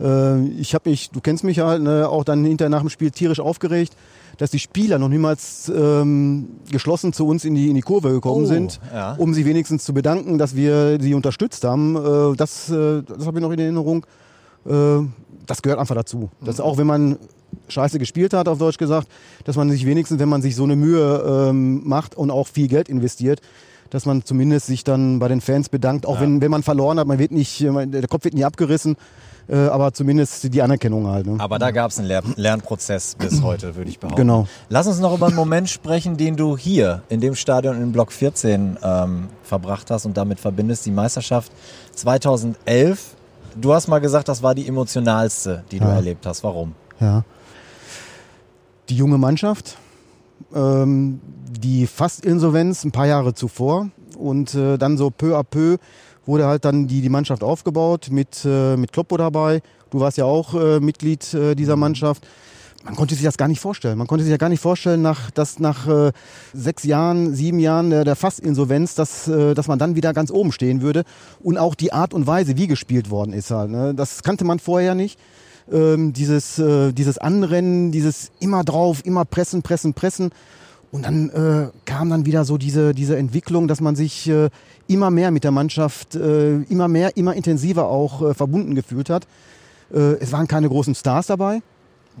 Äh, ich habe mich, du kennst mich halt, ne, auch dann hinterher nach dem Spiel tierisch aufgeregt, dass die Spieler noch niemals ähm, geschlossen zu uns in die, in die Kurve gekommen Oh, sind, ja. um sie wenigstens zu bedanken, dass wir sie unterstützt haben. Äh, das äh, das habe ich noch in Erinnerung. Äh, das gehört einfach dazu. Dass auch wenn man scheiße gespielt hat, auf Deutsch gesagt, dass man sich wenigstens, wenn man sich so eine Mühe ähm, macht und auch viel Geld investiert, dass man zumindest sich dann bei den Fans bedankt, auch wenn, wenn man verloren hat, man wird nicht, der Kopf wird nie abgerissen, äh, aber zumindest die Anerkennung halt. Ne? Aber da gab es einen Lern Lernprozess bis heute, würde ich behaupten. Genau. Lass uns noch über einen Moment sprechen, den du hier in dem Stadion in Block 14 ähm, verbracht hast und damit verbindest, die Meisterschaft 2011. Du hast mal gesagt, das war die emotionalste, die du Ja. erlebt hast. Warum? Ja. Die junge Mannschaft, ähm, die fast Insolvenz ein paar Jahre zuvor und äh, dann so peu à peu wurde halt dann die, die Mannschaft aufgebaut mit, äh, mit Kloppo dabei. Du warst ja auch äh, Mitglied äh, dieser Mannschaft. Man konnte sich das gar nicht vorstellen. Man konnte sich ja gar nicht vorstellen, nach, dass nach äh, sechs Jahren, sieben Jahren der, der Fastinsolvenz, dass, äh, dass man dann wieder ganz oben stehen würde. Und auch die Art und Weise, wie gespielt worden ist halt. Ne? Das kannte man vorher nicht ähm, dieses, äh, dieses Anrennen, dieses immer drauf, immer pressen, pressen, pressen. Und dann äh, kam dann wieder so diese, diese Entwicklung, dass man sich äh, immer mehr mit der Mannschaft, äh, immer mehr, immer intensiver auch äh, verbunden gefühlt hat. Äh, es waren keine großen Stars dabei.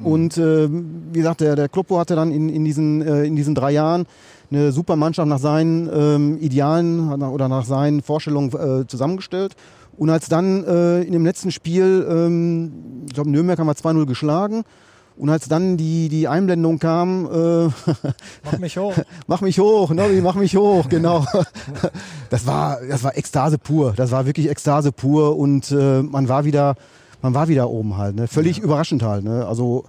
Und äh, wie gesagt, der, der Kloppo hatte dann in, in, diesen, äh, in diesen drei Jahren eine super Mannschaft nach seinen ähm, Idealen oder nach seinen Vorstellungen äh, zusammengestellt. Und als dann äh, in dem letzten Spiel, ähm, ich glaube Nürnberg haben wir 2-0 geschlagen, und als dann die, die Einblendung kam, äh, Mach mich hoch. mach mich hoch, Nobby, mach mich hoch, genau. Das war, das war Ekstase pur. Das war wirklich Ekstase pur und äh, man war wieder, man war wieder oben halt. Ne? Völlig überraschend halt. Ne? Also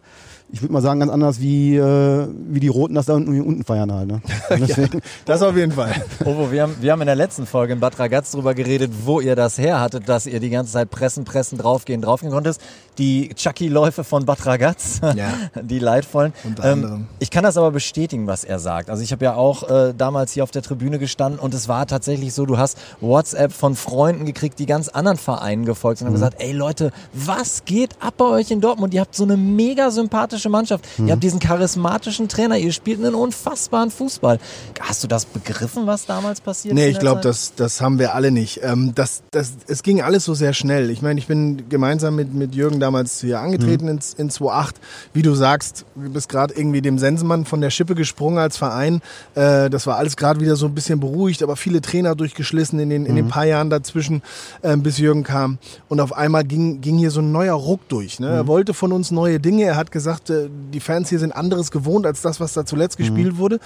ich würde mal sagen, ganz anders wie, äh, wie die Roten das da unten, unten feiern halt. Ne? Und Deswegen, Das auf jeden Fall. Ovo, wir haben, wir haben in der letzten Folge in Bad Ragaz drüber geredet, wo ihr das her hattet, dass ihr die ganze Zeit pressen, pressen, draufgehen, draufgehen konntest. Die Chucky-Läufe von Bad Ragaz, Ja. die leidvollen. Ähm, Unter anderem. ich kann das aber bestätigen, was er sagt. Also ich habe ja auch äh, damals hier auf der Tribüne gestanden und es war tatsächlich so, du hast WhatsApp von Freunden gekriegt, die ganz anderen Vereinen gefolgt sind und haben gesagt, ey Leute, was geht ab bei euch in Dortmund? Ihr habt so eine mega sympathische Mannschaft. Ihr habt diesen charismatischen Trainer, ihr spielt einen unfassbaren Fußball. Hast du das begriffen, was damals passiert ist Nee, in ich glaube, das, das haben wir alle nicht. Ähm, das, das, es ging alles so sehr schnell. Ich meine, ich bin gemeinsam mit, mit Jürgen damals hier angetreten ins, in 2008. Wie du sagst, du bist gerade irgendwie dem Sensenmann von der Schippe gesprungen als Verein. Äh, das war alles gerade wieder so ein bisschen beruhigt, aber viele Trainer durchgeschlissen in den, in den paar Jahren dazwischen, äh, bis Jürgen kam. Und auf einmal ging, ging hier so ein neuer Ruck durch. Ne? Er wollte von uns neue Dinge. Er hat gesagt, die Fans hier sind anderes gewohnt als das, was da zuletzt gespielt wurde.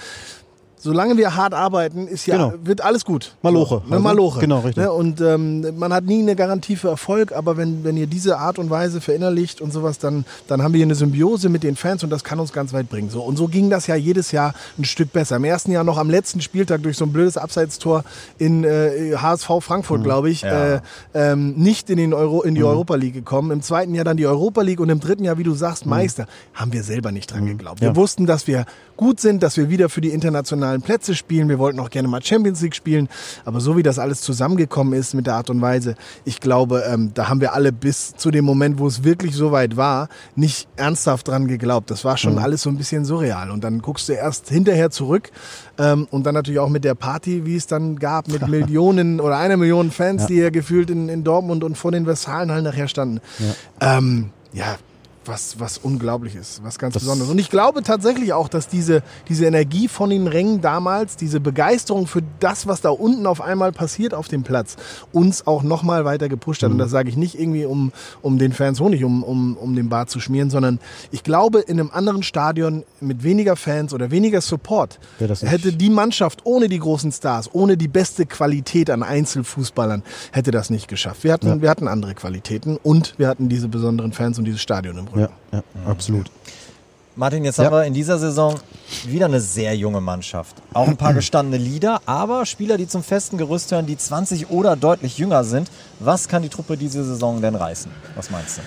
Solange wir hart arbeiten, ist ja, Genau. wird alles gut. Maloche. Ne, Also, Maloche. genau, richtig. Ne, und ähm, man hat nie eine Garantie für Erfolg, aber wenn, wenn ihr diese Art und Weise verinnerlicht und sowas, dann, dann haben wir hier eine Symbiose mit den Fans und das kann uns ganz weit bringen. So, und so ging das ja jedes Jahr ein Stück besser. Im ersten Jahr noch am letzten Spieltag durch so ein blödes Abseitstor in äh, HSV Frankfurt, Mhm. glaube ich, Ja. äh, ähm, nicht in, den Euro, in die Europa League gekommen. Im zweiten Jahr dann die Europa League und im dritten Jahr, wie du sagst, Meister. Haben wir selber nicht dran geglaubt. Wir Mhm. Ja. wussten, dass wir gut sind, dass wir wieder für die internationalen Plätze spielen. Wir wollten auch gerne mal Champions League spielen. Aber so wie das alles zusammengekommen ist mit der Art und Weise, ich glaube, ähm, da haben wir alle bis zu dem Moment, wo es wirklich so weit war, nicht ernsthaft dran geglaubt. Das war Mhm. schon alles so ein bisschen surreal. Und dann guckst du erst hinterher zurück ähm, und dann natürlich auch mit der Party, wie es dann gab, mit Millionen oder einer Million Fans, die ja gefühlt in, in Dortmund und vor den Westfalenhallen nachher standen. Ja. Ähm, ja, was, was unglaublich ist, was ganz Das- Besonderes. Und ich glaube tatsächlich auch, dass diese, diese Energie von den Rängen damals, diese Begeisterung für das, was da unten auf einmal passiert auf dem Platz, uns auch nochmal weiter gepusht hat. Mhm. Und das sage ich nicht irgendwie, um, um den Fans Honig um, um, um den Bart zu schmieren, sondern ich glaube, in einem anderen Stadion mit weniger Fans oder weniger Support hätte die Mannschaft ohne die großen Stars, ohne die beste Qualität an Einzelfußballern, hätte das nicht geschafft. Wir hatten, Ja. wir hatten andere Qualitäten und wir hatten diese besonderen Fans und dieses Stadion im Ja, ja, absolut. Martin, jetzt Ja. haben wir in dieser Saison wieder eine sehr junge Mannschaft. Auch ein paar gestandene Leader, aber Spieler, die zum festen Gerüst hören, die 20 oder deutlich jünger sind. Was kann die Truppe diese Saison denn reißen? Was meinst du?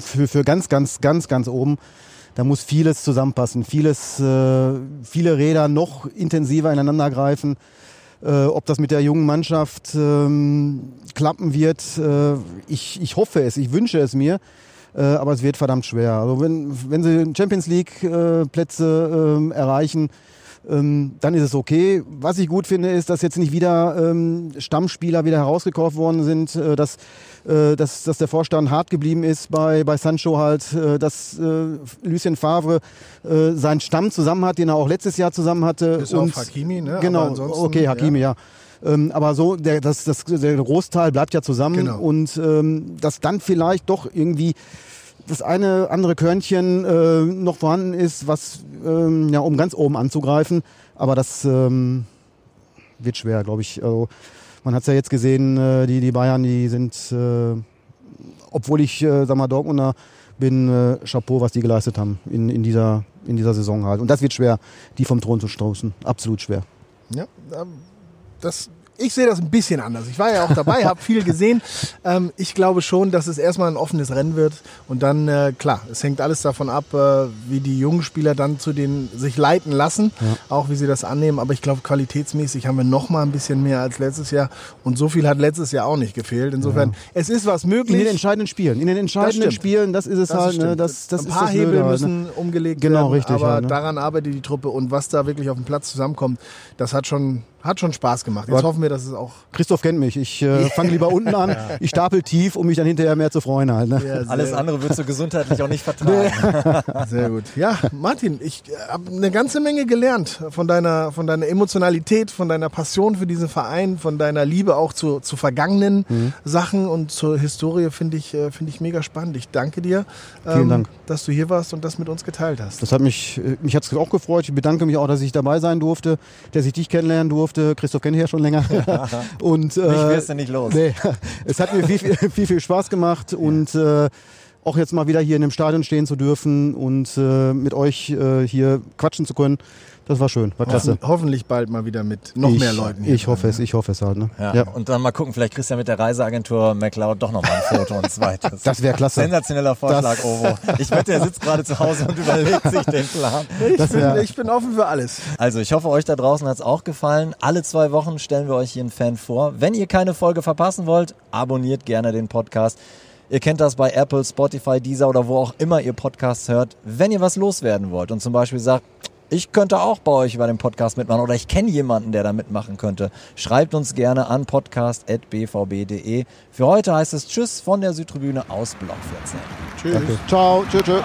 Für, für ganz, ganz, ganz, ganz oben, da muss vieles zusammenpassen. Vieles, äh, viele Räder noch intensiver ineinander greifen. Äh, ob das mit der jungen Mannschaft ähm, klappen wird, äh, ich, ich hoffe es, ich wünsche es mir. Äh, aber es wird verdammt schwer. Also wenn, wenn sie Champions League äh, Plätze ähm, erreichen, ähm, dann ist es okay. Was ich gut finde, ist, dass jetzt nicht wieder ähm, Stammspieler wieder herausgekauft worden sind, äh, dass, äh, dass, dass der Vorstand hart geblieben ist bei, bei Sancho halt, äh, dass äh, Lucien Favre äh, seinen Stamm zusammen hat, den er auch letztes Jahr zusammen hatte. Bis auf Hakimi, ne? Genau, okay, Hakimi, ja. Ähm, aber so, der, das, das, der Großteil bleibt ja zusammen Genau. und ähm, dass dann vielleicht doch irgendwie das eine andere Körnchen äh, noch vorhanden ist, was ähm, ja um ganz oben anzugreifen. Aber das ähm, wird schwer, glaube ich. Also, man hat es ja jetzt gesehen, äh, die, die Bayern, die sind, äh, obwohl ich, äh, sag mal, Dortmunder bin, äh, Chapeau, was die geleistet haben in, in, dieser, in dieser Saison halt. Und das wird schwer, die vom Thron zu stoßen. Absolut schwer. Ja, ähm, das, ich sehe das ein bisschen anders. Ich war ja auch dabei, habe viel gesehen. Ähm, ich glaube schon, dass es erstmal ein offenes Rennen wird und dann, äh, klar, es hängt alles davon ab, äh, wie die jungen Spieler dann zu den sich leiten lassen, auch wie sie das annehmen. Aber ich glaube, qualitätsmäßig haben wir noch mal ein bisschen mehr als letztes Jahr und so viel hat letztes Jahr auch nicht gefehlt. Insofern, es ist was In den möglich. entscheidenden Spielen. In den entscheidenden stimmt. Spielen, das ist es Das halt. ist ne, das, das ein paar das Hebel Blöde halt, ne? müssen umgelegt Genau, werden, richtig, aber halt, ne? daran arbeitet die Truppe und was da wirklich auf dem Platz zusammenkommt, das hat schon, hat schon Spaß gemacht. Jetzt Aber- hoffen wir, dass es auch Christoph kennt mich. Ich äh, fange lieber unten an. Ich stapel tief, um mich dann hinterher mehr zu freuen halt. Ne? Ja, Alles andere würdest du gesundheitlich auch nicht vertragen. Sehr gut. Ja, Martin, ich habe eine ganze Menge gelernt von deiner, von deiner Emotionalität, von deiner Passion für diesen Verein, von deiner Liebe auch zu, zu vergangenen Mhm. Sachen und zur Historie finde ich, äh, finde ich mega spannend. Ich danke dir, ähm, Dank. dass du hier warst und das mit uns geteilt hast. Das hat mich, äh, mich hat's auch gefreut. Ich bedanke mich auch, dass ich dabei sein durfte, dass ich dich kennenlernen durfte. Christoph kenne ich ja schon länger. und, äh, Mich wirst du nicht los. Nee, es hat mir viel, viel, viel, Spaß gemacht und äh, auch jetzt mal wieder hier in dem Stadion stehen zu dürfen und äh, mit euch äh, hier quatschen zu können. Das war schön, war klasse. Hoffen, hoffentlich bald mal wieder mit noch ich, mehr Leuten. hier Ich hoffe es, ich hoffe es halt. Ne? Ja. Und dann mal gucken, vielleicht kriegst du ja mit der Reiseagentur McLeod doch noch mal ein Foto und ein zweites. Das wäre klasse. Sensationeller Vorschlag, Das- Ovo. Ich wette, er sitzt gerade zu Hause und überlegt sich den Plan. Ich, bin, ich bin offen für alles. Also ich hoffe, euch da draußen hat's auch gefallen. Alle zwei Wochen stellen wir euch hier einen Fan vor. Wenn ihr keine Folge verpassen wollt, abonniert gerne den Podcast. Ihr kennt das bei Apple, Spotify, Deezer oder wo auch immer ihr Podcasts hört. Wenn ihr was loswerden wollt und zum Beispiel sagt, ich könnte auch bei euch bei dem Podcast mitmachen oder ich kenne jemanden, der da mitmachen könnte. Schreibt uns gerne an podcast.bvb.de. Für heute heißt es Tschüss von der Südtribüne aus Block 14. Tschüss. Danke. Ciao. Tschüss. tschüss.